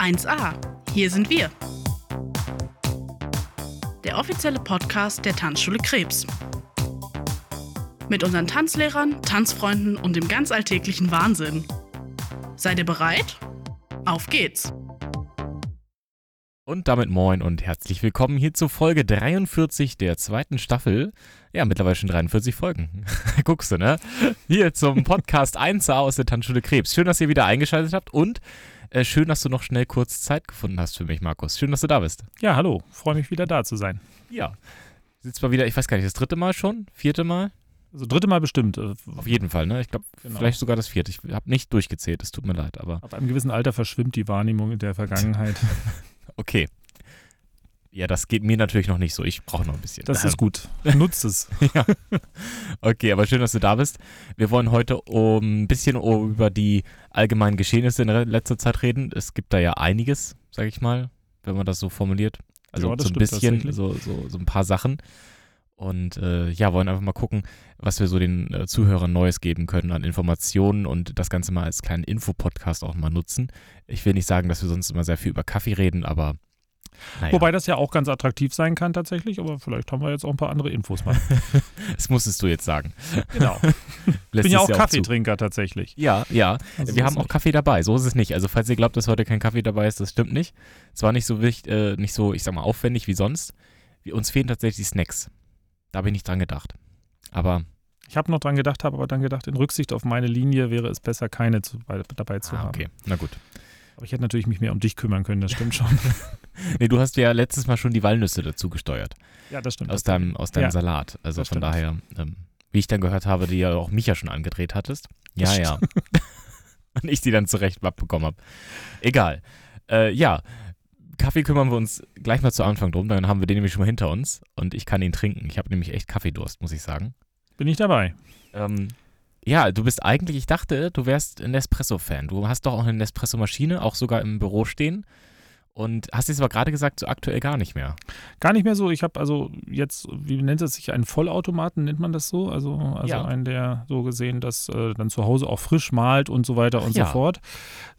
1a. Hier sind wir. Der offizielle Podcast der Tanzschule Krebs. Mit unseren Tanzlehrern, Tanzfreunden und dem ganz alltäglichen Wahnsinn. Seid ihr bereit? Auf geht's! Und damit moin und herzlich willkommen hier zu Folge 43 der zweiten Staffel. Ja, mittlerweile schon 43 Folgen. Guckst du, ne? Hier zum Podcast 1a aus der Tanzschule Krebs. Schön, dass ihr wieder eingeschaltet habt und äh, schön, dass du noch schnell kurz Zeit gefunden hast für mich, Markus. Schön, dass du da bist. Ja, hallo. Freue mich wieder da zu sein. Ja. Sitzt mal wieder, ich weiß gar nicht, das dritte Mal schon? Vierte Mal? Also dritte Mal bestimmt. äh, Auf jeden Fall, ne? Ich glaube, Genau. vielleicht sogar das vierte. Ich habe nicht durchgezählt, es tut mir leid, aber Ab einem gewissen Alter verschwimmt die Wahrnehmung in der Vergangenheit. okay. Ja, das geht mir natürlich noch nicht so. Ich brauche noch ein bisschen. Das ist gut. Nutzt es. ja. Okay, aber schön, dass du da bist. Wir wollen heute um ein bisschen über die allgemeinen Geschehnisse in letzter Zeit reden. Es gibt da ja einiges, sage ich mal, wenn man das so formuliert. Also Ja, so ein bisschen, so, so, so ein paar Sachen. Und äh, ja, wollen einfach mal gucken, was wir so den äh, Zuhörern Neues geben können an Informationen und das Ganze mal als kleinen Infopodcast auch mal nutzen. Ich will nicht sagen, dass wir sonst immer sehr viel über Kaffee reden, aber naja, Wobei das ja auch ganz attraktiv sein kann tatsächlich, aber vielleicht haben wir jetzt auch ein paar andere Infos mal. das musstest du jetzt sagen. Genau. Ich bin ja auch zu. Kaffeetrinker tatsächlich. Ja, ja. Also wir haben auch nicht. Kaffee dabei, so ist es nicht. Also falls ihr glaubt, dass heute kein Kaffee dabei ist, das stimmt nicht. Es war nicht so wichtig, äh, nicht so, ich sag mal, aufwendig wie sonst. Wir, uns fehlen tatsächlich Snacks. Da habe ich nicht dran gedacht. Aber Ich habe noch dran gedacht, habe aber dann gedacht, in Rücksicht auf meine Linie wäre es besser, keine zu, bei, dabei zu ah, haben. okay, na gut. Aber ich hätte natürlich mich mehr um dich kümmern können, das stimmt schon. Nee, du hast ja letztes Mal schon die Walnüsse dazu gesteuert. ja, das stimmt. Aus deinem, aus deinem Ja, Salat. Also von stimmt. daher, ähm, wie ich dann gehört habe, die ja auch Micha schon angedreht hattest. Ja, ja. Und ich die dann zurecht abbekommen habe. Egal. Äh, ja. Kaffee kümmern wir uns gleich mal zu Anfang drum, dann haben wir den nämlich schon mal hinter uns und ich kann ihn trinken. Ich habe nämlich echt Kaffeedurst, muss ich sagen. Bin ich dabei. Ähm, ja, du bist eigentlich, ich dachte, du wärst ein Nespresso-Fan. Du hast doch auch eine Nespresso-Maschine, auch sogar im Büro stehen. Und hast jetzt aber gerade gesagt, so aktuell gar nicht mehr. Gar nicht mehr so. Ich habe also jetzt, wie nennt es sich, einen Vollautomaten, nennt man das so? Also, also Ja. einen, der so gesehen, das äh, dann zu Hause auch frisch malt und so weiter und ja. so fort.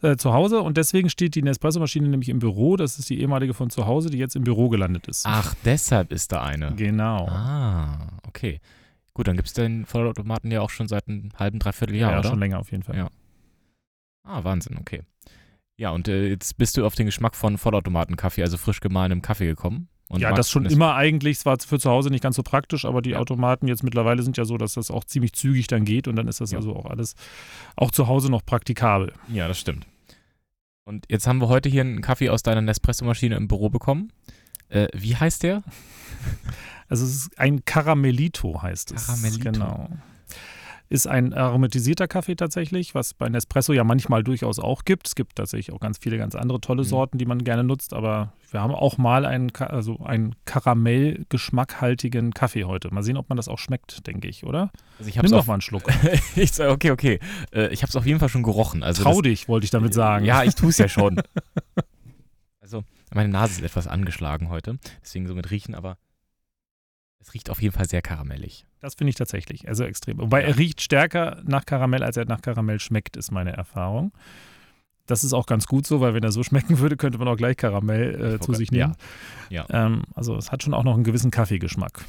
Äh, zu Hause. Und deswegen steht die Nespresso-Maschine nämlich im Büro. Das ist die ehemalige von zu Hause, die jetzt im Büro gelandet ist. Ach, deshalb ist da eine. Genau. Ah, okay. Gut, dann gibt es den Vollautomaten ja auch schon seit einem halben, dreiviertel Jahr, ja, oder? schon länger auf jeden Fall. Ja. Ah, Wahnsinn, okay. Ja, und äh, jetzt bist du auf den Geschmack von Vollautomatenkaffee, also frisch gemahlenem Kaffee gekommen. Und ja, das schon immer eigentlich. Es war für zu Hause nicht ganz so praktisch, aber die Ja. Automaten jetzt mittlerweile sind ja so, dass das auch ziemlich zügig dann geht und dann ist das Ja. also auch alles auch zu Hause noch praktikabel. Ja, das stimmt. Und jetzt haben wir heute hier einen Kaffee aus deiner Nespresso-Maschine im Büro bekommen. Äh, wie heißt der? Also es ist ein Caramellito heißt es. Caramellito. Genau. Ist ein aromatisierter Kaffee tatsächlich, was bei Nespresso ja manchmal durchaus auch gibt. Es gibt tatsächlich auch ganz viele ganz andere tolle Mhm. Sorten, die man gerne nutzt, aber wir haben auch mal einen, also einen Karamell-geschmackhaltigen Kaffee heute. Mal sehen, ob man das auch schmeckt, denke ich, oder? Also ich Nimm doch auf, mal einen Schluck. ich sag, okay, okay. Äh, ich habe es auf jeden Fall schon gerochen. Also Trau das, dich, wollte ich damit sagen. Ja, ich tue es ja schon. also, meine Nase ist etwas angeschlagen heute, deswegen so mit riechen, aber es riecht auf jeden Fall sehr karamellig. Das finde ich tatsächlich, also extrem. Wobei Ja. er riecht stärker nach Karamell, als er nach Karamell schmeckt, ist meine Erfahrung. Das ist auch ganz gut so, weil wenn er so schmecken würde, könnte man auch gleich Karamell äh, zu sich ja. nehmen. Ja. Ähm, also es hat schon auch noch einen gewissen Kaffeegeschmack.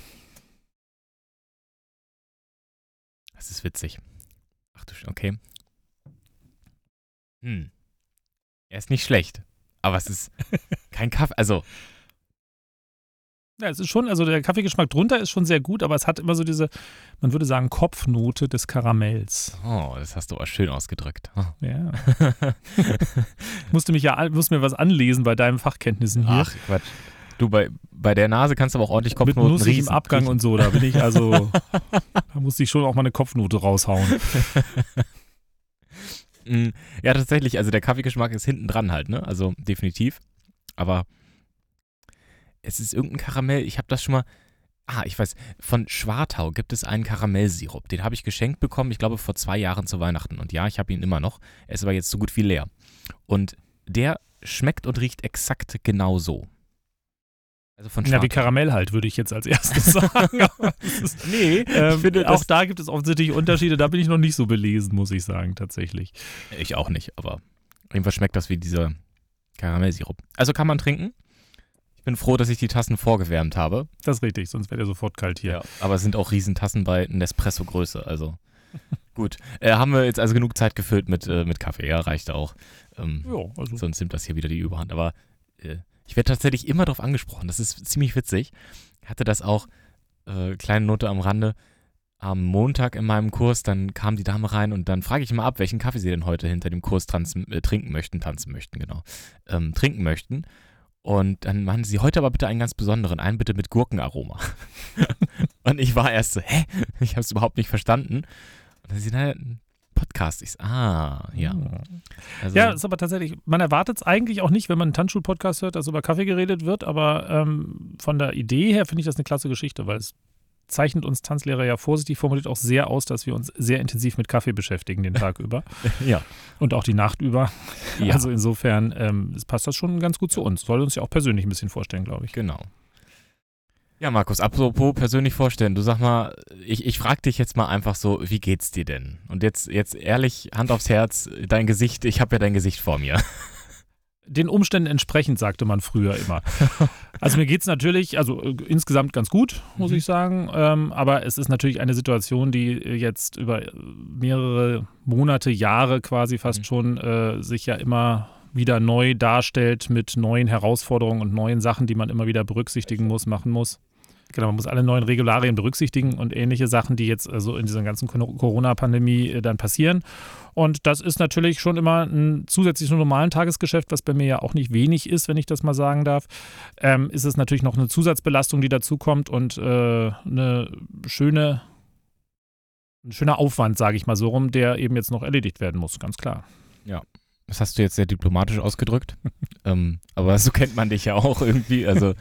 Das ist witzig. Ach du, Sch- okay. Hm. Er ist nicht schlecht, aber es ist kein Kaffee. Also, Ja, es ist schon, also der Kaffeegeschmack drunter ist schon sehr gut, aber es hat immer so diese, man würde sagen, Kopfnote des Karamells. oh, das hast du aber schön ausgedrückt. Oh. Ja. Ich musste mich ja, musste mir was anlesen bei deinen Fachkenntnissen hier. Ach, Quatsch. Du, bei, bei der Nase kannst du aber auch ordentlich Mit Kopfnoten nussig im riechen. Abgang riechen. und so, da bin ich also, da musste ich schon auch mal eine Kopfnote raushauen. Mm, Ja, tatsächlich. Also der Kaffeegeschmack ist hinten dran halt, ne? Also definitiv. Aber es ist irgendein Karamell. Ich habe das schon mal. Ah, ich weiß. Von Schwartau gibt es einen Karamellsirup. Den habe ich geschenkt bekommen, ich glaube, vor zwei Jahren zu Weihnachten. Und ja, ich habe ihn immer noch. Er ist aber jetzt so gut wie leer. Und der schmeckt und riecht exakt genau so. Also von Ja, wie Schwartau. Karamell halt, würde ich jetzt als erstes sagen. Ist, nee, ähm, finde, auch da gibt es offensichtlich Unterschiede. Da bin ich noch nicht so belesen, muss ich sagen, tatsächlich. ich auch nicht, aber Fall schmeckt das wie dieser Karamellsirup. Also kann man trinken. Ich bin froh, dass ich die Tassen vorgewärmt habe. Das ist richtig, sonst wäre der sofort kalt hier. Ja, aber es sind auch Riesentassen bei Nespresso-Größe. Also gut. Äh, haben wir jetzt also genug Zeit gefüllt mit, äh, mit Kaffee. Ja, reicht auch. Ähm, Ja, also Sonst nimmt das hier wieder die Überhand. Aber äh, ich werde tatsächlich immer darauf angesprochen. Das ist ziemlich witzig. Ich hatte das auch, äh, kleine Note am Rande, am Montag in meinem Kurs, dann kam die Dame rein und dann frage ich mal ab, welchen Kaffee sie denn heute hinter dem Kurs tanzen, äh, trinken möchten, tanzen möchten, genau, ähm, trinken möchten. Und dann meinen sie heute aber bitte einen ganz besonderen, einen bitte mit Gurkenaroma. und ich war erst so, hä? Ich habe es überhaupt nicht verstanden. Und dann sie, naja, ein Podcast. Ich so, ah, ja. Also, Ja, ist aber tatsächlich, man erwartet es eigentlich auch nicht, wenn man einen Tanzschul-Podcast hört, dass über Kaffee geredet wird, aber ähm, von der Idee her finde ich das eine klasse Geschichte, weil es zeichnet uns Tanzlehrer ja vorsichtig formuliert auch sehr aus, dass wir uns sehr intensiv mit Kaffee beschäftigen den Tag über ja. und auch die Nacht über. Ja. Also insofern ähm, es passt das schon ganz gut zu uns. Soll uns ja auch persönlich ein bisschen vorstellen, glaube ich. Genau. Ja, Markus, apropos persönlich vorstellen, du sag mal, ich, ich frage dich jetzt mal einfach so, wie geht's dir denn? Und jetzt, jetzt ehrlich, Hand aufs Herz, dein Gesicht, ich habe ja dein Gesicht vor mir. Den Umständen entsprechend, sagte man früher immer. Also mir geht es natürlich, also äh, insgesamt ganz gut, muss Mhm. ich sagen. Ähm, aber es ist natürlich eine Situation, die äh, jetzt über äh, mehrere Monate, Jahre quasi fast Mhm. schon äh, sich ja immer wieder neu darstellt mit neuen Herausforderungen und neuen Sachen, die man immer wieder berücksichtigen muss, machen muss. Genau, man muss alle neuen Regularien berücksichtigen und ähnliche Sachen, die jetzt also in dieser ganzen Cor- Corona-Pandemie dann passieren. Und das ist natürlich schon immer ein zusätzlich zum normalen Tagesgeschäft, was bei mir ja auch nicht wenig ist, wenn ich das mal sagen darf. Ähm, ist es natürlich noch eine Zusatzbelastung, die dazukommt und äh, eine schöne, ein schöner Aufwand, sage ich mal so rum, der eben jetzt noch erledigt werden muss, ganz klar. Das hast du jetzt sehr diplomatisch ausgedrückt. ähm, aber so kennt man dich ja auch irgendwie. Also,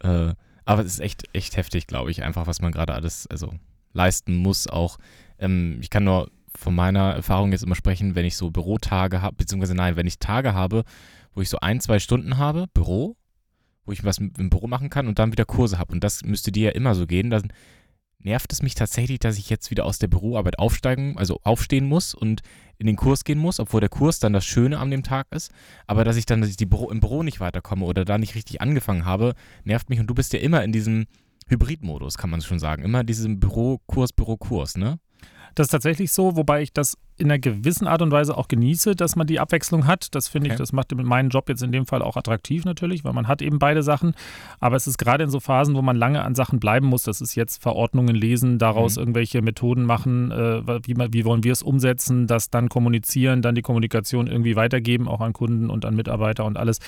äh, aber es ist echt, echt heftig, glaube ich, einfach, was man gerade alles also, leisten muss. Auch, ähm, ich kann nur von meiner Erfahrung jetzt immer sprechen, wenn ich so Bürotage habe, beziehungsweise nein, wenn ich Tage habe, wo ich so ein, zwei Stunden habe, Büro, wo ich was im Büro machen kann und dann wieder Kurse habe. Und das müsste dir ja immer so gehen. Dann nervt es mich tatsächlich, dass ich jetzt wieder aus der Büroarbeit aufsteigen, also aufstehen muss und in den Kurs gehen muss, obwohl der Kurs dann das Schöne an dem Tag ist. Aber dass ich dann dass ich die Büro, im Büro nicht weiterkomme oder da nicht richtig angefangen habe, nervt mich. Und du bist ja immer in diesem Hybridmodus, kann man schon sagen. Immer diesem Bürokurs, Bürokurs, ne? Das ist tatsächlich so, wobei ich das in einer gewissen Art und Weise auch genieße, dass man die Abwechslung hat. Das finde ich, Okay. das macht meinen Job jetzt in dem Fall auch attraktiv natürlich, weil man hat eben beide Sachen. Aber es ist gerade in so Phasen, wo man lange an Sachen bleiben muss. Das ist jetzt Verordnungen lesen, daraus Mhm. irgendwelche Methoden machen, äh, wie, wie wollen wir es umsetzen, das dann kommunizieren, dann die Kommunikation irgendwie weitergeben, auch an Kunden und an Mitarbeiter und alles.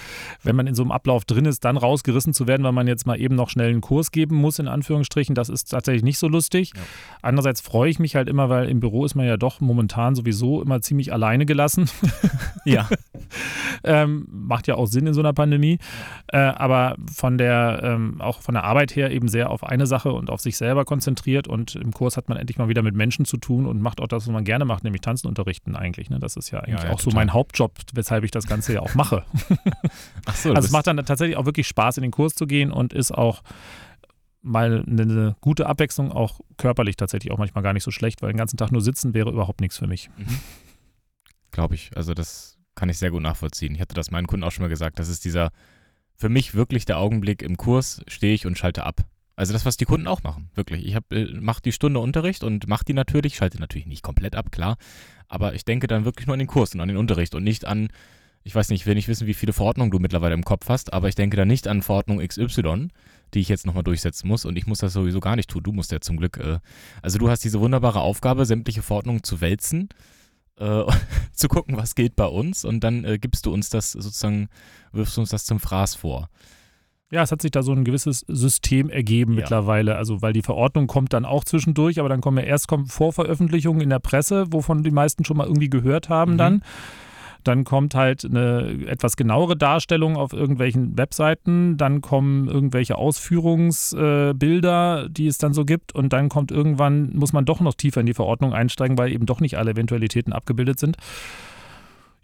Wenn man in so einem Ablauf drin ist, dann rausgerissen zu werden, weil man jetzt mal eben noch schnell einen Kurs geben muss, in Anführungsstrichen, das ist tatsächlich nicht so lustig. Ja. Andererseits freue ich mich halt immer, weil im Büro ist man ja doch momentan sowieso immer ziemlich alleine gelassen. Ja. ähm, macht ja auch Sinn in so einer Pandemie. Äh, aber von der, ähm, auch von der Arbeit her eben sehr auf eine Sache und auf sich selber konzentriert. Und im Kurs hat man endlich mal wieder mit Menschen zu tun und macht auch das, was man gerne macht, nämlich Tanzen unterrichten eigentlich. Ne? Das ist ja eigentlich ja, auch so total. mein Hauptjob, weshalb ich das Ganze ja auch mache. Ach so, Also es macht dann tatsächlich auch wirklich Spaß, in den Kurs zu gehen und ist auch mal eine, gute Abwechslung, auch körperlich tatsächlich auch manchmal gar nicht so schlecht, weil den ganzen Tag nur sitzen wäre überhaupt nichts für mich. Mhm. Glaube ich. Also das kann ich sehr gut nachvollziehen. Ich hatte das meinen Kunden auch schon mal gesagt. Das ist dieser, für mich wirklich der Augenblick im Kurs, stehe ich und schalte ab. Also das, was die Kunden auch machen, wirklich. Ich äh, mache die Stunde Unterricht und mache die natürlich, schalte natürlich nicht komplett ab, klar. Aber ich denke dann wirklich nur an den Kurs und an den Unterricht und nicht an, ich weiß nicht, ich will nicht wissen, wie viele Verordnungen du mittlerweile im Kopf hast, aber ich denke da nicht an Verordnung XY, die ich jetzt nochmal durchsetzen muss und ich muss das sowieso gar nicht tun. Du musst ja zum Glück, äh, also du hast diese wunderbare Aufgabe, sämtliche Verordnungen zu wälzen äh, zu gucken, was geht bei uns und dann äh, gibst du uns das sozusagen, wirfst du uns das zum Fraß vor. Ja, es hat sich da so ein gewisses System ergeben Ja. mittlerweile. Also, weil die Verordnung kommt dann auch zwischendurch, aber dann kommen ja erst kommen Vorveröffentlichungen in der Presse, wovon die meisten schon mal irgendwie gehört haben Mhm. dann. Dann kommt halt eine etwas genauere Darstellung auf irgendwelchen Webseiten. Dann kommen irgendwelche Ausführungsbilder, äh, die es dann so gibt. Und dann kommt irgendwann, muss man doch noch tiefer in die Verordnung einsteigen, weil eben doch nicht alle Eventualitäten abgebildet sind.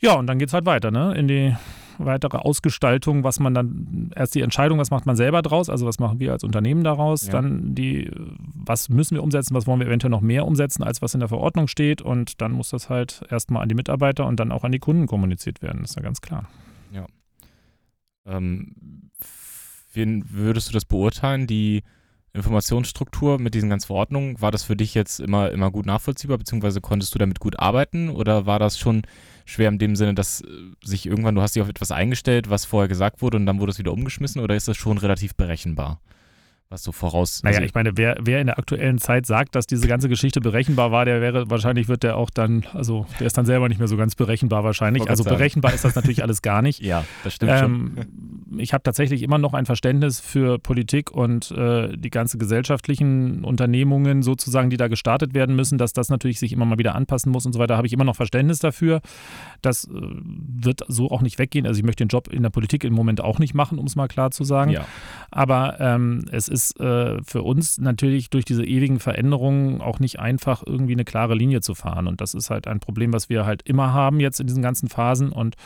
Ja, und dann geht es halt weiter, ne? In die weitere Ausgestaltung, was man dann, erst die Entscheidung, was macht man selber draus, also was machen wir als Unternehmen daraus, Ja. dann die, was müssen wir umsetzen, was wollen wir eventuell noch mehr umsetzen, als was in der Verordnung steht und dann muss das halt erstmal an die Mitarbeiter und dann auch an die Kunden kommuniziert werden, ist ja ganz klar. Ähm, wie würdest du das beurteilen, die Informationsstruktur mit diesen ganzen Verordnungen? War das für dich jetzt immer, immer gut nachvollziehbar, beziehungsweise konntest du damit gut arbeiten oder war das schon schwer in dem Sinne, dass äh, sich irgendwann, du hast dich auf etwas eingestellt, was vorher gesagt wurde und dann wurde es wieder umgeschmissen oder ist das schon relativ berechenbar? Was so voraus. Naja, also ich meine, wer, wer in der aktuellen Zeit sagt, dass diese ganze Geschichte berechenbar war, der wäre, wahrscheinlich wird der auch dann, also der ist dann selber nicht mehr so ganz berechenbar wahrscheinlich. Also berechenbar ist das natürlich alles gar nicht. Ja, das stimmt ähm, schon. Ich habe tatsächlich immer noch ein Verständnis für Politik und äh, die ganze gesellschaftlichen Unternehmungen sozusagen, die da gestartet werden müssen, dass das natürlich sich immer mal wieder anpassen muss und so weiter, habe ich immer noch Verständnis dafür. Das äh, wird so auch nicht weggehen. Also ich möchte den Job in der Politik im Moment auch nicht machen, um es mal klar zu sagen. Ja. Aber ähm, es ist ist äh, für uns natürlich durch diese ewigen Veränderungen auch nicht einfach, irgendwie eine klare Linie zu fahren. Und das ist halt ein Problem, was wir halt immer haben jetzt in diesen ganzen Phasen und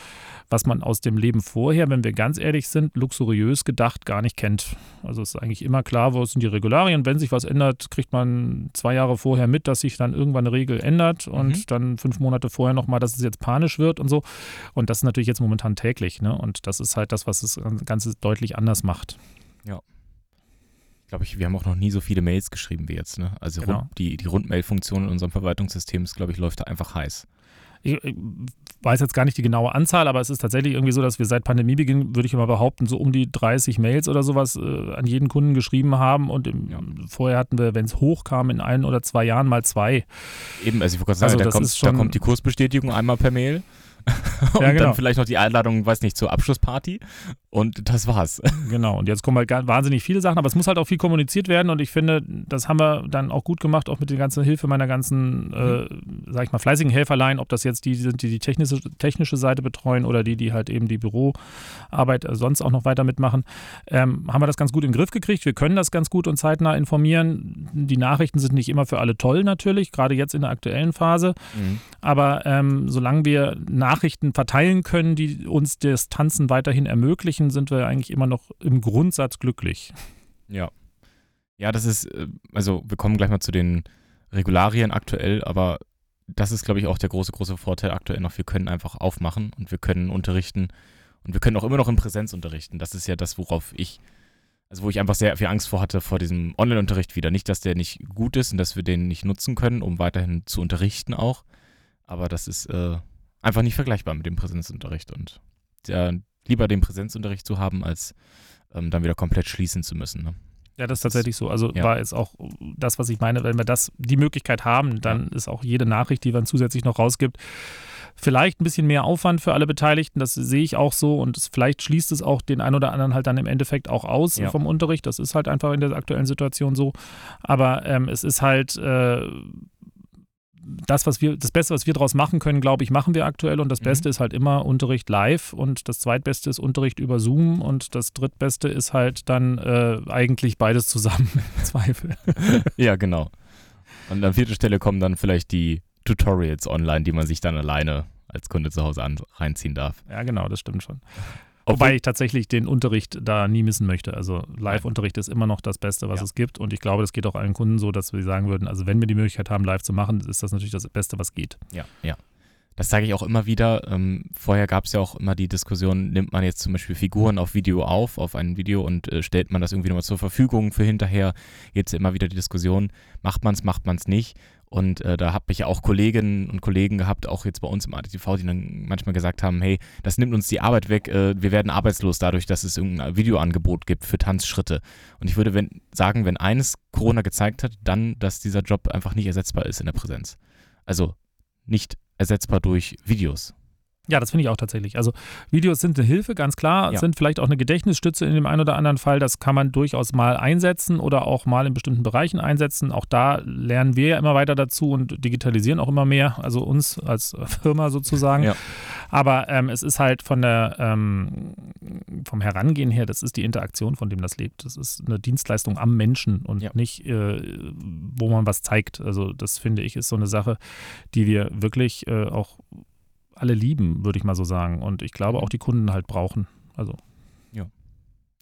was man aus dem Leben vorher, wenn wir ganz ehrlich sind, luxuriös gedacht gar nicht kennt. Also es ist eigentlich immer klar, wo sind die Regularien. Wenn sich was ändert, kriegt man zwei Jahre vorher mit, dass sich dann irgendwann eine Regel ändert und mhm. dann fünf Monate vorher nochmal, dass es jetzt panisch wird und so. Und das ist natürlich jetzt momentan täglich. Ne? Und das ist halt das, was das Ganze deutlich anders macht. Ja glaube ich, wir haben auch noch nie so viele Mails geschrieben wie jetzt. Ne? Also genau. rund, die, die Rundmail-Funktion in unserem Verwaltungssystem ist, glaube ich, läuft da einfach heiß. Ich, ich, weiß jetzt gar nicht die genaue Anzahl, aber es ist tatsächlich irgendwie so, dass wir seit Pandemiebeginn, würde ich mal behaupten, so um die 30 Mails oder sowas äh, an jeden Kunden geschrieben haben. Und im, ja. vorher hatten wir, wenn es hochkam, in ein oder zwei Jahren mal zwei. Eben, also ich wollte gerade sagen, also da, kommt, da kommt die Kursbestätigung einmal per Mail. und ja, genau. dann vielleicht noch die Einladung, weiß nicht, zur Abschlussparty. Und das war's. Genau. Und jetzt kommen halt wahnsinnig viele Sachen, aber es muss halt auch viel kommuniziert werden. Und ich finde, das haben wir dann auch gut gemacht, auch mit der ganzen Hilfe meiner ganzen, mhm. äh, sag ich mal, fleißigen Helferlein, ob das jetzt die sind, die die technische, technische Seite betreuen oder die, die halt eben die Büroarbeit äh, sonst auch noch weiter mitmachen, ähm, haben wir das ganz gut in den Griff gekriegt. Wir können das ganz gut und zeitnah informieren. Die Nachrichten sind nicht immer für alle toll natürlich, gerade jetzt in der aktuellen Phase. Mhm. Aber ähm, solange wir nach Nachrichten verteilen können, die uns das Tanzen weiterhin ermöglichen, sind wir eigentlich immer noch im Grundsatz glücklich. Ja. Ja, das ist, äh, also wir kommen gleich mal zu den Regularien aktuell, aber das ist, glaube ich, auch der große, große Vorteil aktuell noch. Wir können einfach aufmachen und wir können unterrichten und wir können auch immer noch in Präsenz unterrichten. Das ist ja das, worauf ich, also wo ich einfach sehr viel Angst vor hatte, vor diesem Online-Unterricht wieder. Nicht, dass der nicht gut ist und dass wir den nicht nutzen können, um weiterhin zu unterrichten auch, aber das ist, äh, einfach nicht vergleichbar mit dem Präsenzunterricht und ja, lieber den Präsenzunterricht zu haben, als ähm, dann wieder komplett schließen zu müssen. Ne? Ja, das ist tatsächlich so. Also ja. war jetzt auch das, was ich meine, wenn wir das, die Möglichkeit haben, dann ja. ist auch jede Nachricht, die man zusätzlich noch rausgibt, vielleicht ein bisschen mehr Aufwand für alle Beteiligten. Das sehe ich auch so und es, vielleicht schließt es auch den einen oder anderen halt dann im Endeffekt auch aus ja. vom Unterricht. Das ist halt einfach in der aktuellen Situation so. Aber ähm, es ist halt äh, das, was wir, das Beste, was wir daraus machen können, glaube ich, machen wir aktuell. Und das mhm. Beste ist halt immer Unterricht live und das Zweitbeste ist Unterricht über Zoom und das Drittbeste ist halt dann äh, eigentlich beides zusammen im Zweifel. ja, genau. Und an vierter Stelle kommen dann vielleicht die Tutorials online, die man sich dann alleine als Kunde zu Hause an, reinziehen darf. Ja, genau, das stimmt schon. Wobei ich tatsächlich den Unterricht da nie missen möchte. Also Live-Unterricht ist immer noch das Beste, was ja. es gibt. Und ich glaube, das geht auch allen Kunden so, dass wir sagen würden, also wenn wir die Möglichkeit haben, live zu machen, ist das natürlich das Beste, was geht. Ja, ja. Das sage ich auch immer wieder. Ähm, vorher gab es ja auch immer die Diskussion, nimmt man jetzt zum Beispiel Figuren auf Video auf, auf ein Video und äh, stellt man das irgendwie nochmal zur Verfügung für hinterher. Jetzt immer wieder die Diskussion, macht man es, macht man es nicht. Und äh, da habe ich ja auch Kolleginnen und Kollegen gehabt, auch jetzt bei uns im ADTV, die dann manchmal gesagt haben, hey, das nimmt uns die Arbeit weg, äh, wir werden arbeitslos dadurch, dass es irgendein Videoangebot gibt für Tanzschritte. Und ich würde wenn, sagen, wenn eines Corona gezeigt hat, dann, dass dieser Job einfach nicht ersetzbar ist in der Präsenz. Also nicht ersetzbar durch Videos. Ja, das finde ich auch tatsächlich. Also Videos sind eine Hilfe, ganz klar, ja. sind vielleicht auch eine Gedächtnisstütze in dem einen oder anderen Fall. Das kann man durchaus mal einsetzen oder auch mal in bestimmten Bereichen einsetzen. Auch da lernen wir ja immer weiter dazu und digitalisieren auch immer mehr, also uns als Firma sozusagen. Ja. Aber ähm, es ist halt von der ähm, vom Herangehen her, das ist die Interaktion, von dem das lebt. Das ist eine Dienstleistung am Menschen und ja. nicht, äh, wo man was zeigt. Also das finde ich ist so eine Sache, die wir wirklich äh, auch alle lieben, würde ich mal so sagen. Und ich glaube auch die Kunden halt brauchen. Also. Ja.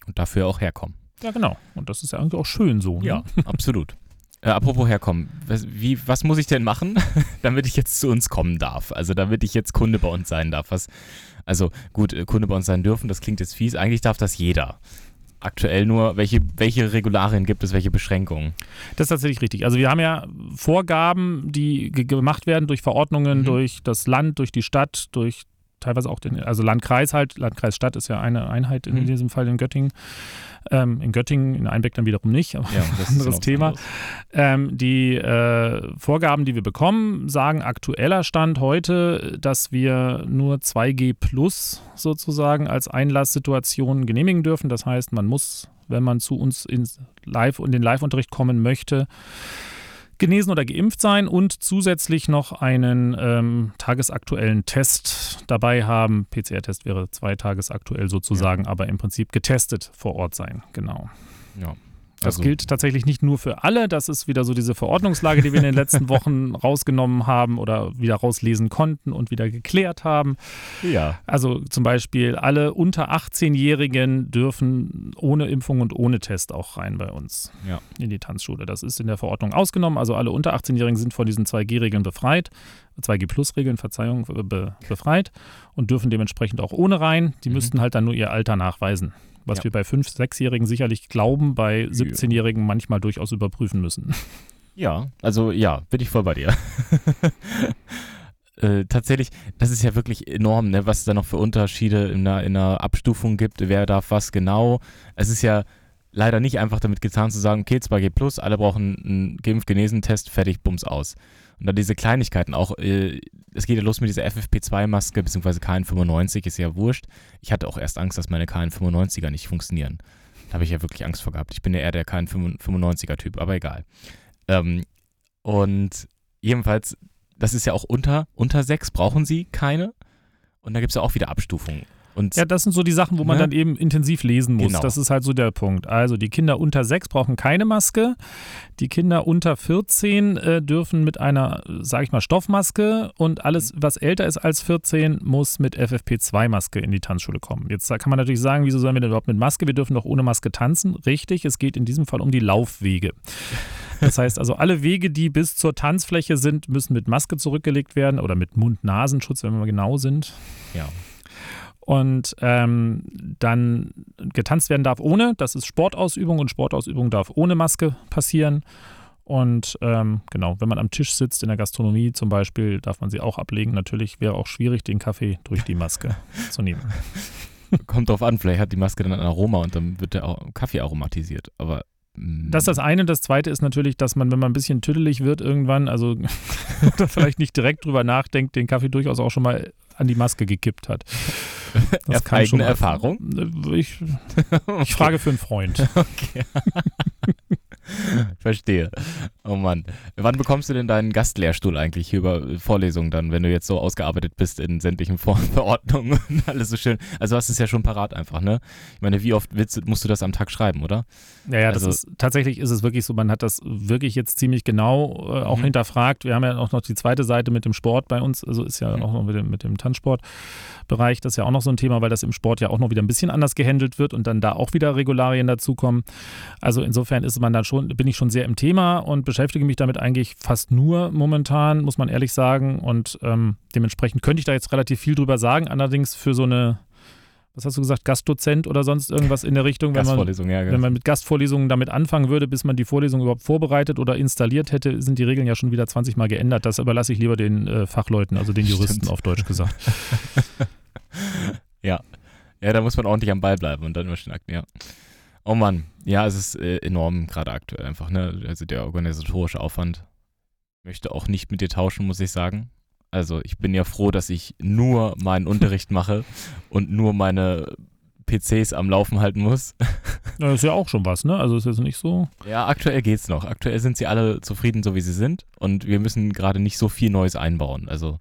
Und dafür auch herkommen. Ja, genau. Und das ist ja irgendwie auch schön so. Ne? Ja, absolut. Äh, apropos herkommen, was, wie, was muss ich denn machen, damit ich jetzt zu uns kommen darf? Also damit ich jetzt Kunde bei uns sein darf. Was, also gut, äh, Kunde bei uns sein dürfen, das klingt jetzt fies. Eigentlich darf das jeder. Aktuell nur, welche, welche Regularien gibt es, welche Beschränkungen? Das ist tatsächlich richtig. Also wir haben ja Vorgaben, die gemacht werden durch Verordnungen, mhm. durch das Land, durch die Stadt, durch teilweise auch den, also Landkreis halt, Landkreis Stadt ist ja eine Einheit in mhm. diesem Fall in Göttingen. Ähm, in Göttingen, in Einbeck dann wiederum nicht, aber ja, das ein anderes Thema. Ähm, die äh, Vorgaben, die wir bekommen, sagen aktueller Stand heute, dass wir nur 2G plus sozusagen als Einlasssituation genehmigen dürfen. Das heißt, man muss, wenn man zu uns ins Live und den Live-Unterricht kommen möchte, genesen oder geimpft sein und zusätzlich noch einen ähm, tagesaktuellen Test dabei haben. PCR-Test wäre zwei tagesaktuell sozusagen, ja. aber im Prinzip getestet vor Ort sein. Genau. Ja. Das also, gilt tatsächlich nicht nur für alle. Das ist wieder so diese Verordnungslage, die wir in den letzten Wochen rausgenommen haben oder wieder rauslesen konnten und wieder geklärt haben. Ja. Also zum Beispiel alle unter 18-Jährigen dürfen ohne Impfung und ohne Test auch rein bei uns ja. in die Tanzschule. Das ist in der Verordnung ausgenommen. Also alle unter 18-Jährigen sind von diesen 2G-Regeln befreit. 2G-Plus-Regeln, Verzeihung, be befreit und dürfen dementsprechend auch ohne rein. Die mhm. müssten halt dann nur ihr Alter nachweisen was ja. wir bei 5-, 6-Jährigen sicherlich glauben, bei 17-Jährigen manchmal durchaus überprüfen müssen. Ja, also ja, bin ich voll bei dir. äh, tatsächlich, das ist ja wirklich enorm, ne, was es da noch für Unterschiede in einer, in einer Abstufung gibt, wer darf was genau. Es ist ja leider nicht einfach damit getan zu sagen, okay, 2G plus, alle brauchen einen Geimpf-Genesen-Test, fertig, bums aus. Und dann diese Kleinigkeiten, auch, äh, es geht ja los mit dieser FFP2-Maske, beziehungsweise KN95, ist ja wurscht. Ich hatte auch erst Angst, dass meine KN95er nicht funktionieren. Da habe ich ja wirklich Angst vor gehabt. Ich bin ja eher der KN95er-Typ, aber egal. Ähm, und jedenfalls, das ist ja auch unter, unter 6 brauchen sie keine. Und da gibt es ja auch wieder Abstufungen. Und ja, das sind so die Sachen, wo man ne? dann eben intensiv lesen muss. Genau. Das ist halt so der Punkt. Also die Kinder unter 6 brauchen keine Maske. Die Kinder unter 14 äh, dürfen mit einer, sage ich mal, Stoffmaske und alles, was älter ist als 14, muss mit FFP2-Maske in die Tanzschule kommen. Jetzt kann man natürlich sagen, wieso sollen wir denn überhaupt mit Maske? Wir dürfen doch ohne Maske tanzen. Richtig, es geht in diesem Fall um die Laufwege. Das heißt also, alle Wege, die bis zur Tanzfläche sind, müssen mit Maske zurückgelegt werden oder mit Mund-Nasenschutz, wenn wir mal genau sind. Ja und ähm, dann getanzt werden darf ohne. Das ist Sportausübung und Sportausübung darf ohne Maske passieren. Und ähm, genau, wenn man am Tisch sitzt in der Gastronomie zum Beispiel, darf man sie auch ablegen. Natürlich wäre auch schwierig, den Kaffee durch die Maske zu nehmen. Kommt drauf an, vielleicht hat die Maske dann ein Aroma und dann wird der Kaffee aromatisiert. Aber mm. das ist das eine. Das zweite ist natürlich, dass man, wenn man ein bisschen tüdelig wird irgendwann, also vielleicht nicht direkt drüber nachdenkt, den Kaffee durchaus auch schon mal an die Maske gekippt hat. Das kann eigene Erfahrung? Ich, ich frage für einen Freund. Okay. Verstehe. Oh Mann. Wann bekommst du denn deinen Gastlehrstuhl eigentlich hier über Vorlesungen dann, wenn du jetzt so ausgearbeitet bist in sämtlichen Verordnungen und alles so schön? Also hast du es ja schon parat einfach, ne? Ich meine, wie oft willst, musst du das am Tag schreiben, oder? Ja, ja, also, das ist, tatsächlich ist es wirklich so, man hat das wirklich jetzt ziemlich genau äh, auch mhm. hinterfragt. Wir haben ja auch noch die zweite Seite mit dem Sport bei uns, also ist ja mhm. auch noch mit dem, mit dem Tanzsportbereich, das ist ja auch noch so ein Thema, weil das im Sport ja auch noch wieder ein bisschen anders gehandelt wird und dann da auch wieder Regularien dazukommen. Also insofern ist man dann schon, bin ich schon sehr im Thema und beschäftige mich damit eigentlich fast nur momentan, muss man ehrlich sagen. Und ähm, dementsprechend könnte ich da jetzt relativ viel drüber sagen. Allerdings für so eine was hast du gesagt, Gastdozent oder sonst irgendwas in der Richtung, wenn man, ja, wenn man mit Gastvorlesungen damit anfangen würde, bis man die Vorlesung überhaupt vorbereitet oder installiert hätte, sind die Regeln ja schon wieder 20 Mal geändert. Das überlasse ich lieber den äh, Fachleuten, also den Juristen Stimmt. auf Deutsch gesagt. ja. Ja, da muss man ordentlich am Ball bleiben und dann immer schön ja. Oh Mann, ja, es ist äh, enorm gerade aktuell einfach, ne? Also der organisatorische Aufwand. Möchte auch nicht mit dir tauschen, muss ich sagen. Also ich bin ja froh, dass ich nur meinen Unterricht mache und nur meine PCs am Laufen halten muss. Ja, das ist ja auch schon was, ne? Also ist jetzt nicht so. Ja, aktuell geht's noch. Aktuell sind sie alle zufrieden, so wie sie sind. Und wir müssen gerade nicht so viel Neues einbauen. Also.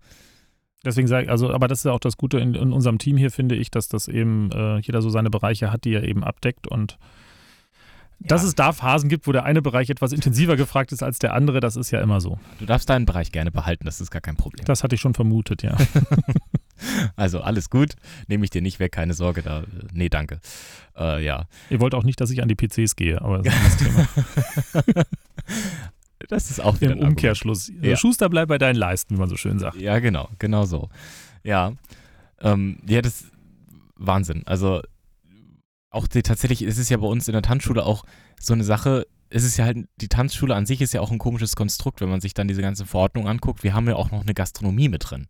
Deswegen sage ich, also, aber das ist ja auch das Gute in, in unserem Team hier, finde ich, dass das eben äh, jeder so seine Bereiche hat, die er eben abdeckt und dass es da Phasen gibt, wo der eine Bereich etwas intensiver gefragt ist als der andere, das ist ja immer so. Du darfst deinen Bereich gerne behalten, das ist gar kein Problem. Das hatte ich schon vermutet, ja. also alles gut, nehme ich dir nicht weg, keine Sorge. Da, nee, danke. Äh, ja. Ihr wollt auch nicht, dass ich an die PCs gehe, aber das ist ein Thema. Das ist auch wieder Im. Umkehrschluss. Ja. Schuster bleibt bei deinen Leisten, wie man so schön sagt. Ja, genau, genau so. Ja, ähm, ja, das ist Wahnsinn. Also auch die, tatsächlich ist es ja bei uns in der Tanzschule auch so eine Sache. Es ist ja halt, die Tanzschule an sich ist ja auch ein komisches Konstrukt, wenn man sich dann diese ganze Verordnung anguckt. Wir haben ja auch noch eine Gastronomie mit drin.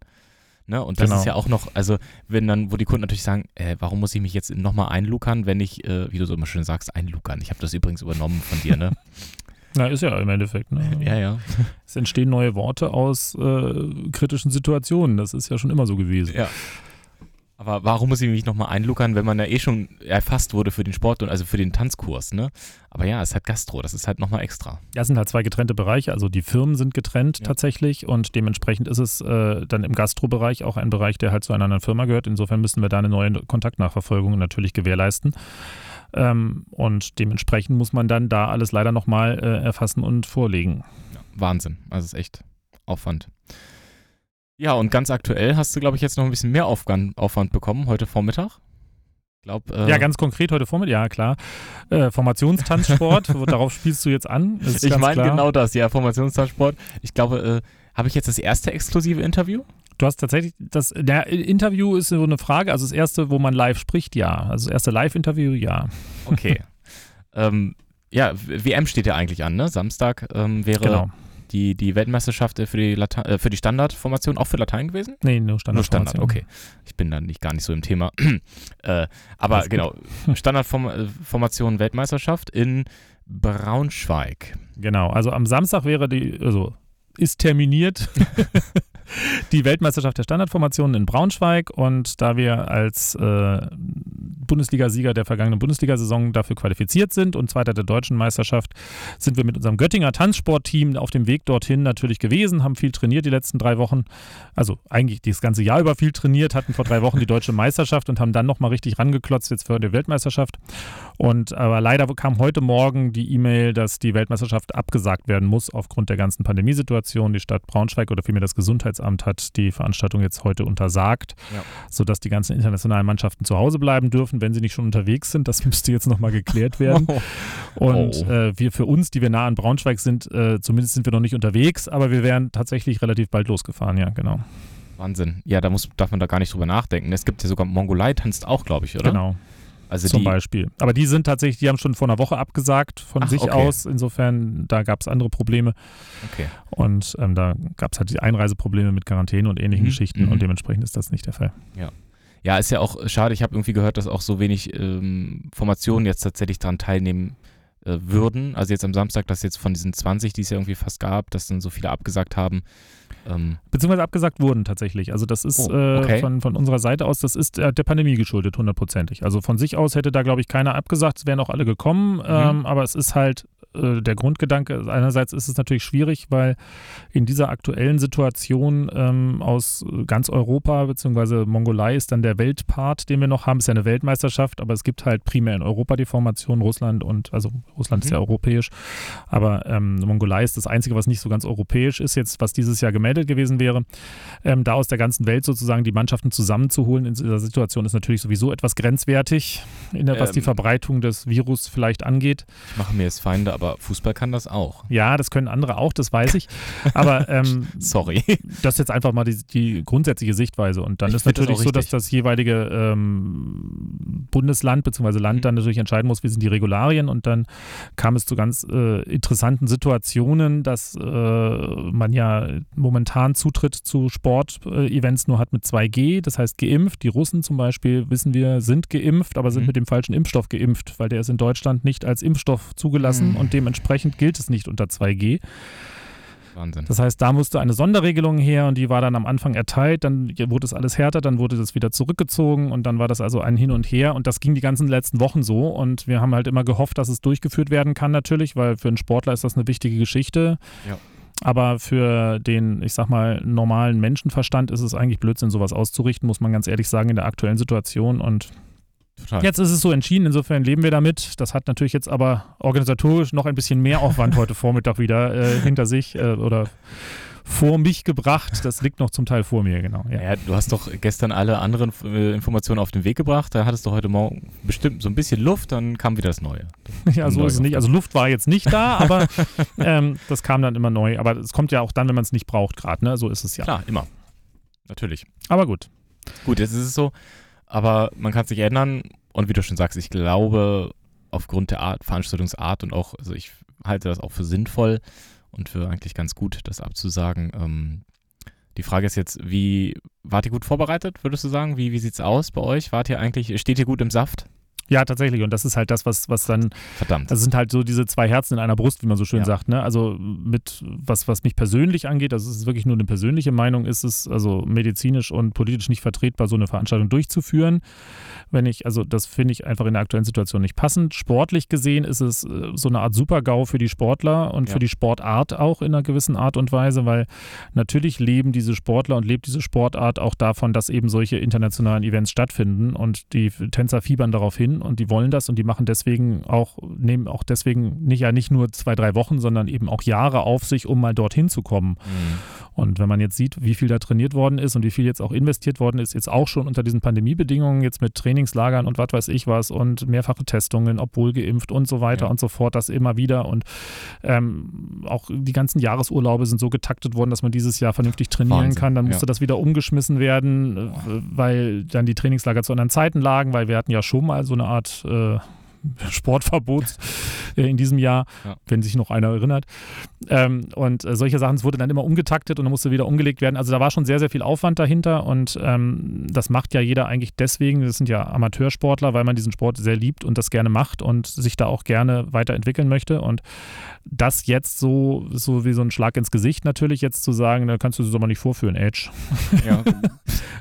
Ne? Und das Genau. ist ja auch noch, also wenn dann, wo die Kunden natürlich sagen, äh, warum muss ich mich jetzt nochmal einlukern, wenn ich, äh, wie du so immer schön sagst, einlukern. Ich habe das übrigens übernommen von dir, ne? Na, ist ja im Endeffekt. Ne? ja, ja. Es entstehen neue Worte aus äh, kritischen Situationen. Das ist ja schon immer so gewesen. Ja. Aber warum muss ich mich nochmal einluckern, wenn man ja eh schon erfasst wurde für den Sport und also für den Tanzkurs, ne? Aber ja, es ist halt Gastro, das ist halt nochmal extra. Ja, es sind halt zwei getrennte Bereiche. Also die Firmen sind getrennt Ja. tatsächlich und dementsprechend ist es äh, dann im Gastrobereich auch ein Bereich, der halt zu einer anderen Firma gehört. Insofern müssen wir da eine neue Kontaktnachverfolgung natürlich gewährleisten. Ähm, und dementsprechend muss man dann da alles leider nochmal äh, erfassen und vorlegen. Ja, Wahnsinn. Also es ist echt Aufwand. Ja, und ganz aktuell hast du, glaube ich, jetzt noch ein bisschen mehr Aufwand, Aufwand bekommen, heute Vormittag. Glaub, äh, Ja, ganz konkret heute Vormittag, ja klar. Äh, Formationstanzsport, darauf spielst du jetzt an. Ich meine genau das, ja, Formationstransport. Ich glaube, äh, habe ich jetzt das erste exklusive Interview? Du hast tatsächlich das der Interview ist so eine Frage, also das erste, wo man live spricht, ja. Also das erste Live-Interview, ja. Okay. ähm, ja, WM steht ja eigentlich an, ne? Samstag ähm, wäre Genau. die, die Weltmeisterschaft äh, für die, Lata äh, für die Standardformation auch für Latein gewesen? Nee, nur Standard. Nur Standard, okay. Ich bin dann nicht gar nicht so im Thema. äh, aber Alles genau, Standardformation Weltmeisterschaft in Braunschweig. Genau. Also am Samstag wäre die, also ist terminiert die Weltmeisterschaft der Standardformationen in Braunschweig und da wir als äh, Bundesliga-Sieger der vergangenen Bundesliga-Saison dafür qualifiziert sind und Zweiter der deutschen Meisterschaft, sind wir mit unserem Göttinger Tanzsportteam auf dem Weg dorthin natürlich gewesen, haben viel trainiert die letzten drei Wochen, also eigentlich das ganze Jahr über viel trainiert, hatten vor drei Wochen die deutsche Meisterschaft und haben dann nochmal richtig rangeklotzt jetzt für die Weltmeisterschaft. Und aber leider kam heute Morgen die E-Mail, dass die Weltmeisterschaft abgesagt werden muss aufgrund der ganzen Pandemiesituation. Die Stadt Braunschweig oder vielmehr das Gesundheitsamt hat die Veranstaltung jetzt heute untersagt, Ja. sodass die ganzen internationalen Mannschaften zu Hause bleiben dürfen, wenn sie nicht schon unterwegs sind. Das müsste jetzt nochmal geklärt werden. Und Oh. äh, wir für uns, die wir nah an Braunschweig sind, äh, zumindest sind wir noch nicht unterwegs, aber wir wären tatsächlich relativ bald losgefahren, ja, genau. Wahnsinn. Ja, da muss, darf man da gar nicht drüber nachdenken. Es gibt ja sogar Mongolei tanzt auch, glaube ich, oder? Genau. Also zum die, Beispiel. Aber die sind tatsächlich, die haben schon vor einer Woche abgesagt von Ach, sich okay. aus. Insofern, da gab es andere Probleme. Okay. Und ähm, da gab es halt die Einreiseprobleme mit Quarantäne und ähnlichen Mhm, Geschichten. mhm. Und dementsprechend ist das nicht der Fall. Ja, ist ja auch schade. Ich habe irgendwie gehört, dass auch so wenig ähm, Formationen jetzt tatsächlich daran teilnehmen äh, würden. Also jetzt am Samstag, dass jetzt von diesen 20, die es ja irgendwie fast gab, dass dann so viele abgesagt haben. Ähm, Beziehungsweise abgesagt wurden tatsächlich. Also das ist Oh, okay. äh, von, von unserer Seite aus, das ist äh, der Pandemie geschuldet, hundertprozentig. Also von sich aus hätte da, glaube ich, keiner abgesagt. Es wären auch alle gekommen. Mhm. Ähm, aber es ist halt äh, der Grundgedanke. Einerseits ist es natürlich schwierig, weil in dieser aktuellen Situation ähm, aus ganz Europa, beziehungsweise Mongolei ist dann der Weltpart, den wir noch haben, ist ja eine Weltmeisterschaft, aber es gibt halt primär in Europa die Formation, Russland und, also Russland ist Mhm. ja europäisch, aber ähm, Mongolei ist das Einzige, was nicht so ganz europäisch ist, jetzt was dieses Jahr gemeldet gewesen wäre. Ähm, da aus der ganzen Welt sozusagen die Mannschaften zusammenzuholen in dieser Situation ist natürlich sowieso etwas grenzwertig, der, was die Ähm. Verbreitung des Virus vielleicht angeht. ich mache mir jetzt Feinde, aber Fußball kann das auch. Ja, das können andere auch, das weiß ich. Aber ähm, Sorry. das ist jetzt einfach mal die, die grundsätzliche Sichtweise. Und dann Ich ist das natürlich auch so, dass das jeweilige ähm, Bundesland bzw. Land Mhm. dann natürlich entscheiden muss, wie sind die Regularien. Und dann kam es zu ganz äh, interessanten Situationen, dass äh, man ja momentan Zutritt zu Sportevents nur hat mit 2G, das heißt geimpft. Die Russen zum Beispiel, wissen wir, sind geimpft, aber sind Mhm. mit dem falschen Impfstoff geimpft, weil der ist in Deutschland nicht als Impfstoff zugelassen Mhm. und dementsprechend gilt es nicht unter 2G. Wahnsinn. Das heißt, da musste eine Sonderregelung her und die war dann am Anfang erteilt, dann wurde es alles härter, dann wurde das wieder zurückgezogen und dann war das also ein Hin und Her und das ging die ganzen letzten Wochen so und wir haben halt immer gehofft, dass es durchgeführt werden kann natürlich, weil für einen Sportler ist das eine wichtige Geschichte. Ja. Aber für den, ich sag mal, normalen Menschenverstand ist es eigentlich Blödsinn, sowas auszurichten, muss man ganz ehrlich sagen, in der aktuellen Situation und Total. Jetzt ist es so entschieden, insofern leben wir damit. Das hat natürlich jetzt aber organisatorisch noch ein bisschen mehr Aufwand heute Vormittag wieder äh, hinter sich äh, oder vor mich gebracht. Das liegt noch zum Teil vor mir, genau. Ja. Ja, du hast doch gestern alle anderen äh, Informationen auf den Weg gebracht. Da hattest du heute Morgen bestimmt so ein bisschen Luft, dann kam wieder das Neue. Ja, so ist es nicht. Also Luft war jetzt nicht da, aber ähm, das kam dann immer neu. Aber es kommt ja auch dann, wenn man es nicht braucht, gerade. Ne? So ist es ja. Klar, immer. Natürlich. Aber gut. Gut, jetzt ist es so, aber man kann es nicht ändern. Und wie du schon sagst, ich glaube, aufgrund der Art, Veranstaltungsart und auch, also ich halte das auch für sinnvoll und für eigentlich ganz gut, das abzusagen. Ähm, die Frage ist jetzt, wie wart ihr gut vorbereitet, würdest du sagen? Wie, wie sieht es aus bei euch? Wart ihr eigentlich, steht ihr gut im Saft? Ja, tatsächlich. Und das ist halt das, was, was dann Verdammt. Das sind halt so diese zwei Herzen in einer Brust, wie man so schön Ja. sagt. Ne? Also mit was, was mich persönlich angeht, also es ist wirklich nur eine persönliche Meinung, ist es also medizinisch und politisch nicht vertretbar, so eine Veranstaltung durchzuführen. Wenn ich, also das finde ich einfach in der aktuellen Situation nicht passend. Sportlich gesehen ist es äh, so eine Art Super-GAU für die Sportler und Ja. für die Sportart auch in einer gewissen Art und Weise, weil natürlich leben diese Sportler und lebt diese Sportart auch davon, dass eben solche internationalen Events stattfinden und die Tänzer fiebern darauf hin und die wollen das und die machen deswegen auch, nehmen auch deswegen nicht ja nicht nur zwei, drei Wochen, sondern eben auch Jahre auf sich, um mal dorthin zu kommen. Mhm. Und wenn man jetzt sieht, wie viel da trainiert worden ist und wie viel jetzt auch investiert worden ist, jetzt auch schon unter diesen Pandemiebedingungen, jetzt mit Trainingslagern und was weiß ich was und mehrfache Testungen, obwohl geimpft und so weiter Ja. und so fort, das immer wieder. Und ähm, auch die ganzen Jahresurlaube sind so getaktet worden, dass man dieses Jahr vernünftig trainieren Wahnsinn, kann. Dann ja. musste das wieder umgeschmissen werden, äh, weil dann die Trainingslager zu anderen Zeiten lagen, weil wir hatten ja schon mal so eine Art äh, Sportverbot äh, in diesem Jahr, Ja. wenn sich noch einer erinnert. Ähm, und äh, solche Sachen, es wurde dann immer umgetaktet und dann musste wieder umgelegt werden. Also da war schon sehr, sehr viel Aufwand dahinter und ähm, das macht ja jeder eigentlich deswegen, das sind ja Amateursportler, weil man diesen Sport sehr liebt und das gerne macht und sich da auch gerne weiterentwickeln möchte. Und das jetzt so, so wie so ein Schlag ins Gesicht natürlich jetzt zu sagen, da kannst du es aber nicht vorführen, Edge. Ja.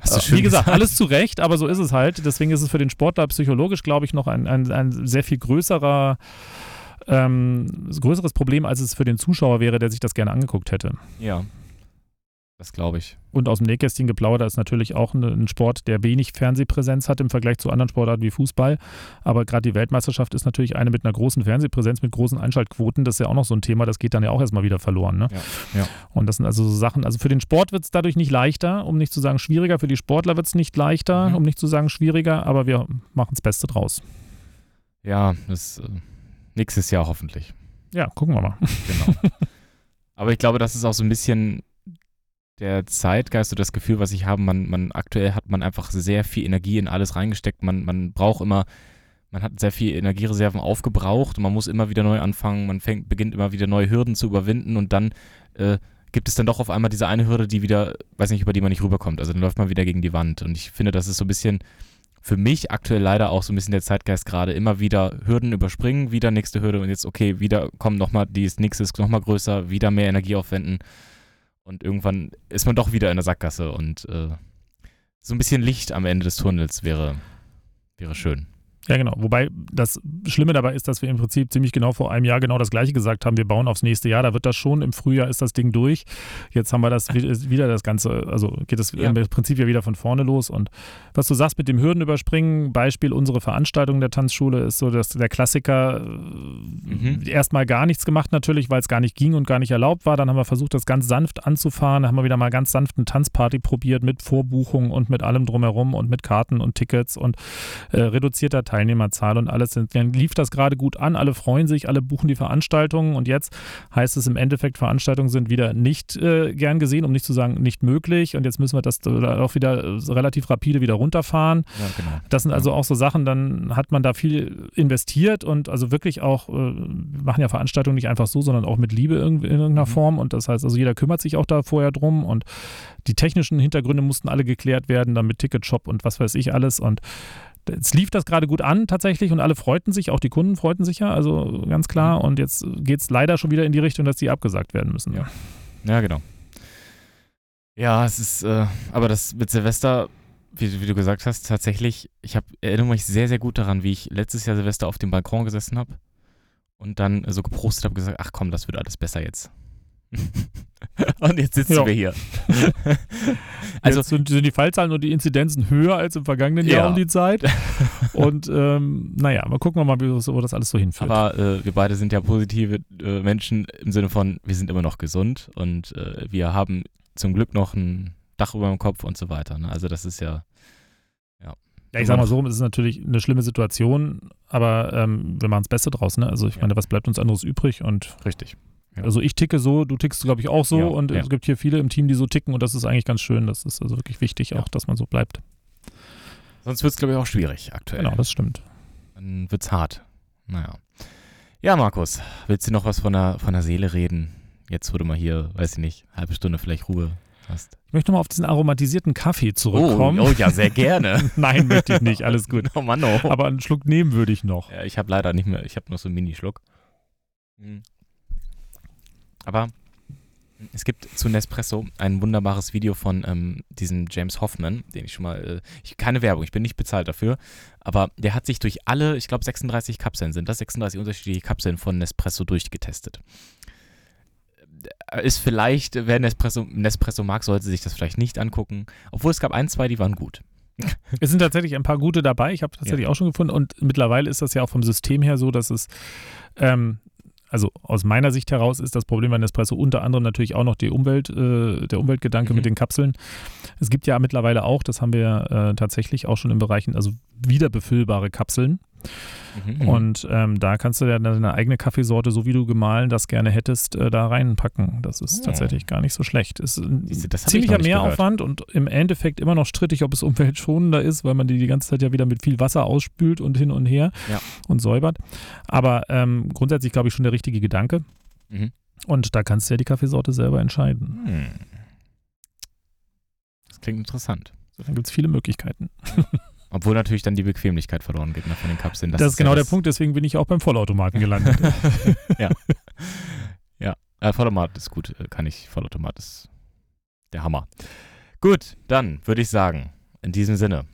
Wie gesagt, gesagt. alles zu Recht, aber so ist es halt. Deswegen ist es für den Sportler psychologisch, glaube ich, noch ein, ein, ein sehr viel größerer, ähm, größeres Problem, als es für den Zuschauer wäre, der sich das gerne angeguckt hätte. Ja. Das glaube ich. Und aus dem Nähkästchen geplaudert ist natürlich auch ein Sport, der wenig Fernsehpräsenz hat im Vergleich zu anderen Sportarten wie Fußball. Aber gerade die Weltmeisterschaft ist natürlich eine mit einer großen Fernsehpräsenz, mit großen Einschaltquoten. Das ist ja auch noch so ein Thema, das geht dann ja auch erstmal wieder verloren. Ne? Ja, ja. Und das sind also so Sachen. Also für den Sport wird es dadurch nicht leichter, um nicht zu sagen schwieriger. Für die Sportler wird es nicht leichter, Mhm. um nicht zu sagen schwieriger. Aber wir machen das Beste draus. Ja, das äh, nächstes Jahr hoffentlich. Ja, gucken wir mal. Genau. Aber ich glaube, das ist auch so ein bisschen der Zeitgeist oder das Gefühl, was ich habe. Man, man aktuell hat man einfach sehr viel Energie in alles reingesteckt. Man, man braucht immer, man hat sehr viel Energiereserven aufgebraucht und man muss immer wieder neu anfangen. Man fängt, beginnt immer wieder neue Hürden zu überwinden und dann äh, gibt es dann doch auf einmal diese eine Hürde, die wieder, weiß nicht, über die man nicht rüberkommt. Also dann läuft man wieder gegen die Wand. Und ich finde, das ist so ein bisschen für mich aktuell leider auch so ein bisschen der Zeitgeist gerade. Immer wieder Hürden überspringen, wieder nächste Hürde und jetzt, okay, wieder kommt nochmal, die ist nächste ist nochmal größer, wieder mehr Energie aufwenden. Und irgendwann ist man doch wieder in der Sackgasse und äh, so ein bisschen Licht am Ende des Tunnels wäre, wäre schön. Ja, genau. Wobei das Schlimme dabei ist, dass wir im Prinzip ziemlich genau vor einem Jahr genau das Gleiche gesagt haben. Wir bauen aufs nächste Jahr. Da wird das schon. Im Frühjahr ist das Ding durch. Jetzt haben wir das wieder das Ganze. Also geht es Ja. im Prinzip ja wieder von vorne los. Und was du sagst mit dem Hürden überspringen, Beispiel unsere Veranstaltung der Tanzschule ist so, dass der Klassiker Mhm. äh, erstmal gar nichts gemacht natürlich, weil es gar nicht ging und gar nicht erlaubt war. Dann haben wir versucht, das ganz sanft anzufahren. Dann haben wir wieder mal ganz sanft eine Tanzparty probiert mit Vorbuchung und mit allem drumherum und mit Karten und Tickets und äh, reduzierter Teilnehmerzahl und alles. Dann lief das gerade gut an, alle freuen sich, alle buchen die Veranstaltungen und jetzt heißt es im Endeffekt, Veranstaltungen sind wieder nicht äh, gern gesehen, um nicht zu sagen nicht möglich und jetzt müssen wir das auch wieder relativ rapide wieder runterfahren. Ja, genau. Das sind also auch so Sachen, dann hat man da viel investiert und also wirklich auch, äh, wir machen ja Veranstaltungen nicht einfach so, sondern auch mit Liebe in, in irgendeiner Mhm. Form und das heißt also jeder kümmert sich auch da vorher drum und die technischen Hintergründe mussten alle geklärt werden, dann mit Ticketshop und was weiß ich alles und Jetzt lief das gerade gut an tatsächlich und alle freuten sich, auch die Kunden freuten sich ja, also ganz klar. Und jetzt geht es leider schon wieder in die Richtung, dass die abgesagt werden müssen. Ja. Ja, genau. Ja, es ist, äh, aber das mit Silvester, wie, wie du gesagt hast, tatsächlich, ich hab, erinnere mich sehr, sehr gut daran, wie ich letztes Jahr Silvester auf dem Balkon gesessen habe und dann so geprostet habe gesagt, ach komm, das wird alles besser jetzt. und jetzt sitzen Ja. wir hier. also, sind, sind die Fallzahlen und die Inzidenzen höher als im vergangenen Ja. Jahr um die Zeit. Und ähm, naja, mal gucken wir mal, wie das, wo das alles so hinführt. aber äh, wir beide sind ja positive äh, Menschen im Sinne von, wir sind immer noch gesund und äh, wir haben zum Glück noch ein Dach über dem Kopf und so weiter. Ne? Also das ist ja, ja, ich sag mal so, es ist natürlich eine schlimme Situation, aber ähm, wir machen das Beste draus. Ne? Also ich Ja. meine, was bleibt uns anderes übrig? Und richtig. Ja. also ich ticke so, du tickst, glaube ich, auch so. Ja, und ja. es gibt hier viele im Team, die so ticken und das ist eigentlich ganz schön. Das ist also wirklich wichtig, auch, dass man so bleibt. Sonst wird es, glaube ich, auch schwierig aktuell. Genau, das stimmt. Dann wird's hart. Naja. Ja, Markus, willst du noch was von der, von der Seele reden? Jetzt, wo du mal hier, weiß ich nicht, halbe Stunde vielleicht Ruhe hast. Ich möchte nochmal auf diesen aromatisierten Kaffee zurückkommen. Oh, oh ja, sehr gerne. Nein, möchte ich nicht. Alles gut. oh Mann, oh. Aber einen Schluck nehmen würde ich noch. Ja, ich habe leider nicht mehr, ich habe noch so einen Minischluck. Mhm. Aber es gibt zu Nespresso ein wunderbares Video von ähm, diesem James Hoffman, den ich schon mal, äh, ich, keine Werbung, ich bin nicht bezahlt dafür, aber der hat sich durch alle, ich glaube 36 Kapseln sind das, 36 unterschiedliche Kapseln von Nespresso durchgetestet. Ist vielleicht, wer Nespresso, Nespresso mag, sollte sich das vielleicht nicht angucken, obwohl es gab ein, zwei, die waren gut. Es sind tatsächlich ein paar gute dabei. Ich habe tatsächlich auch schon gefunden. Und mittlerweile ist das ja auch vom System her so, dass es, ähm, also aus meiner Sicht heraus ist das Problem bei Nespresso unter anderem natürlich auch noch die Umwelt, äh, der Umweltgedanke Mhm. mit den Kapseln. Es gibt ja mittlerweile auch, das haben wir äh, tatsächlich auch schon in Bereichen, also wiederbefüllbare Kapseln. Mhm. Und ähm, da kannst du ja deine eigene Kaffeesorte, so wie du gemahlen das gerne hättest, äh, da reinpacken. Das ist Oh. tatsächlich gar nicht so schlecht. Ist ein das ziemlicher. Mehraufwand und im Endeffekt immer noch strittig, ob es umweltschonender ist, weil man die die ganze Zeit ja wieder mit viel Wasser ausspült und hin und her Ja. und säubert. Aber ähm, grundsätzlich glaube ich schon der richtige Gedanke. Mhm. Und da kannst du ja die Kaffeesorte selber entscheiden. Hm. Das klingt interessant. Insofern gibt es viele Möglichkeiten. Obwohl natürlich dann die Bequemlichkeit verloren geht ne, von den Kapseln. Das, ist genau ja der das- Punkt, deswegen bin ich auch beim Vollautomaten gelandet. ja. ja. Äh, Vollautomat ist gut, äh, kann ich. Vollautomat ist der Hammer. Gut, dann würde ich sagen, in diesem Sinne.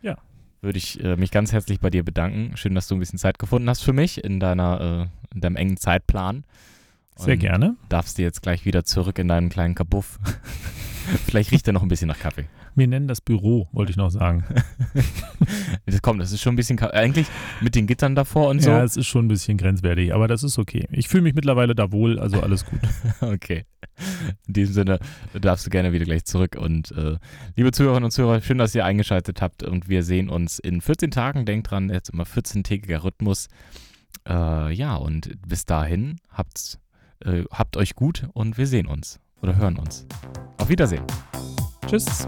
Ja. Würde ich äh, mich ganz herzlich bei dir bedanken. Schön, dass du ein bisschen Zeit gefunden hast für mich in deiner, äh, in deinem engen Zeitplan. Sehr Und gerne. Darfst du jetzt gleich wieder zurück in deinen kleinen Kabuff. Vielleicht riecht er noch ein bisschen nach Kaffee. Wir nennen das Büro, wollte ich noch sagen. Das kommt, das ist schon ein bisschen, eigentlich mit den Gittern davor und so. Ja, es ist schon ein bisschen grenzwertig, aber das ist okay. Ich fühle mich mittlerweile da wohl, also alles gut. Okay. In diesem Sinne darfst du gerne wieder gleich zurück. Und äh, liebe Zuhörerinnen und Zuhörer, schön, dass ihr eingeschaltet habt. Und wir sehen uns in 14 Tagen. Denkt dran, jetzt immer 14-tägiger Rhythmus. Äh, ja, und bis dahin habt, äh, habt euch gut und wir sehen uns oder hören uns. Auf Wiedersehen. Tschüss.